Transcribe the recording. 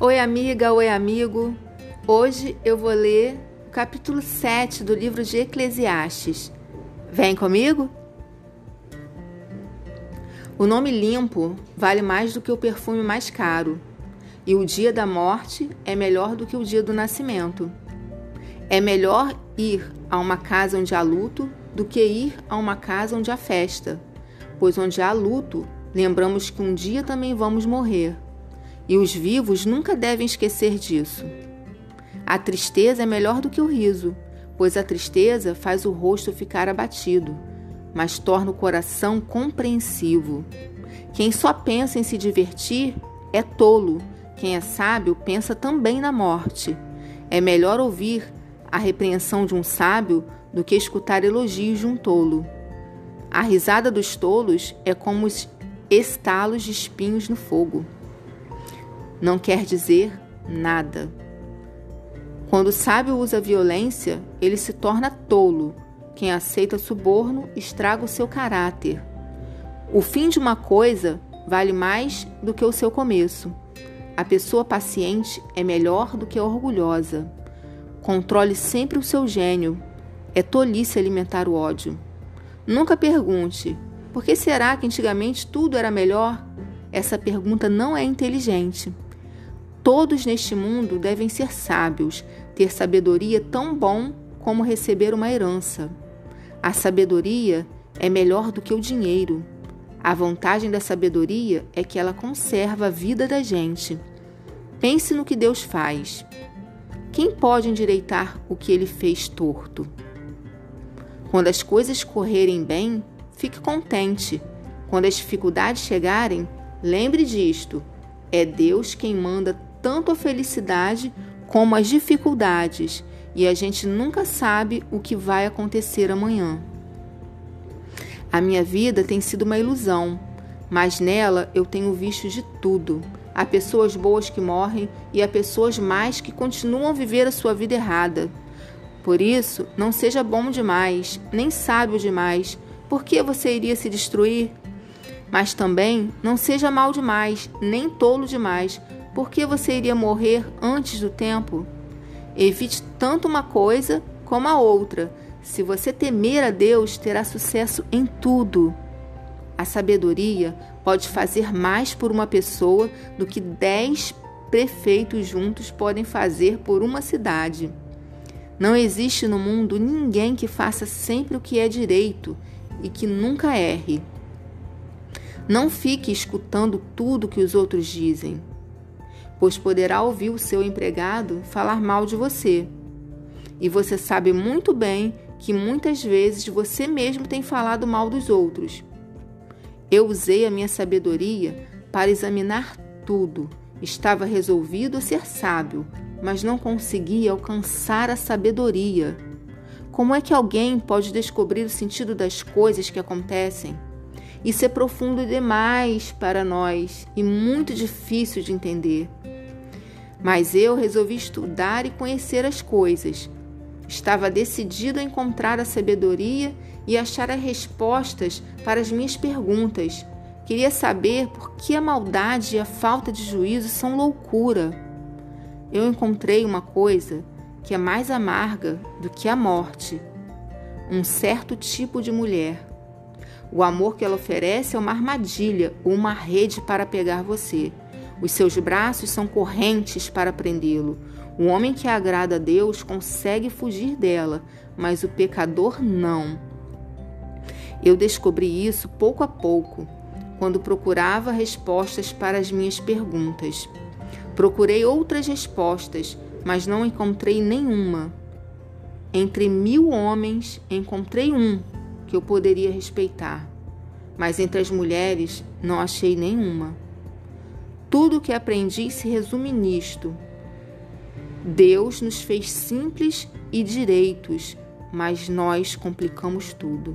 Oi, amiga, oi, amigo. Hoje eu vou ler o capítulo 7 do livro de Eclesiastes. Vem comigo? O nome limpo vale mais do que o perfume mais caro, e o dia da morte é melhor do que o dia do nascimento. É melhor ir a uma casa onde há luto do que ir a uma casa onde há festa, pois onde há luto, lembramos que um dia também vamos morrer e os vivos nunca devem esquecer disso. A tristeza é melhor do que o riso, pois a tristeza faz o rosto ficar abatido, mas torna o coração compreensivo. Quem só pensa em se divertir é tolo, quem é sábio pensa também na morte. É melhor ouvir a repreensão de um sábio do que escutar elogios de um tolo. A risada dos tolos é como os estalos de espinhos no fogo não quer dizer nada. Quando o sábio usa violência, ele se torna tolo. Quem aceita suborno estraga o seu caráter. O fim de uma coisa vale mais do que o seu começo. A pessoa paciente é melhor do que a orgulhosa. Controle sempre o seu gênio. É tolice alimentar o ódio. Nunca pergunte: por que será que antigamente tudo era melhor? Essa pergunta não é inteligente. Todos neste mundo devem ser sábios, ter sabedoria tão bom como receber uma herança. A sabedoria é melhor do que o dinheiro. A vantagem da sabedoria é que ela conserva a vida da gente. Pense no que Deus faz. Quem pode endireitar o que ele fez torto? Quando as coisas correrem bem, fique contente. Quando as dificuldades chegarem, lembre disto: é Deus quem manda tanto a felicidade como as dificuldades, e a gente nunca sabe o que vai acontecer amanhã. A minha vida tem sido uma ilusão, mas nela eu tenho visto de tudo. Há pessoas boas que morrem e há pessoas mais que continuam a viver a sua vida errada. Por isso, não seja bom demais, nem sábio demais. Por que você iria se destruir? Mas também não seja mal demais, nem tolo demais, por que você iria morrer antes do tempo? Evite tanto uma coisa como a outra. Se você temer a Deus, terá sucesso em tudo. A sabedoria pode fazer mais por uma pessoa do que dez prefeitos juntos podem fazer por uma cidade. Não existe no mundo ninguém que faça sempre o que é direito e que nunca erre. Não fique escutando tudo que os outros dizem pois poderá ouvir o seu empregado falar mal de você. E você sabe muito bem que muitas vezes você mesmo tem falado mal dos outros. Eu usei a minha sabedoria para examinar tudo. Estava resolvido a ser sábio, mas não conseguia alcançar a sabedoria. Como é que alguém pode descobrir o sentido das coisas que acontecem? Isso é profundo demais para nós e muito difícil de entender. Mas eu resolvi estudar e conhecer as coisas. Estava decidido a encontrar a sabedoria e achar as respostas para as minhas perguntas. Queria saber por que a maldade e a falta de juízo são loucura. Eu encontrei uma coisa que é mais amarga do que a morte: um certo tipo de mulher. O amor que ela oferece é uma armadilha uma rede para pegar você. Os seus braços são correntes para prendê-lo. O homem que agrada a Deus consegue fugir dela, mas o pecador não. Eu descobri isso pouco a pouco, quando procurava respostas para as minhas perguntas. Procurei outras respostas, mas não encontrei nenhuma. Entre mil homens, encontrei um que eu poderia respeitar, mas entre as mulheres não achei nenhuma. Tudo o que aprendi se resume nisto. Deus nos fez simples e direitos, mas nós complicamos tudo.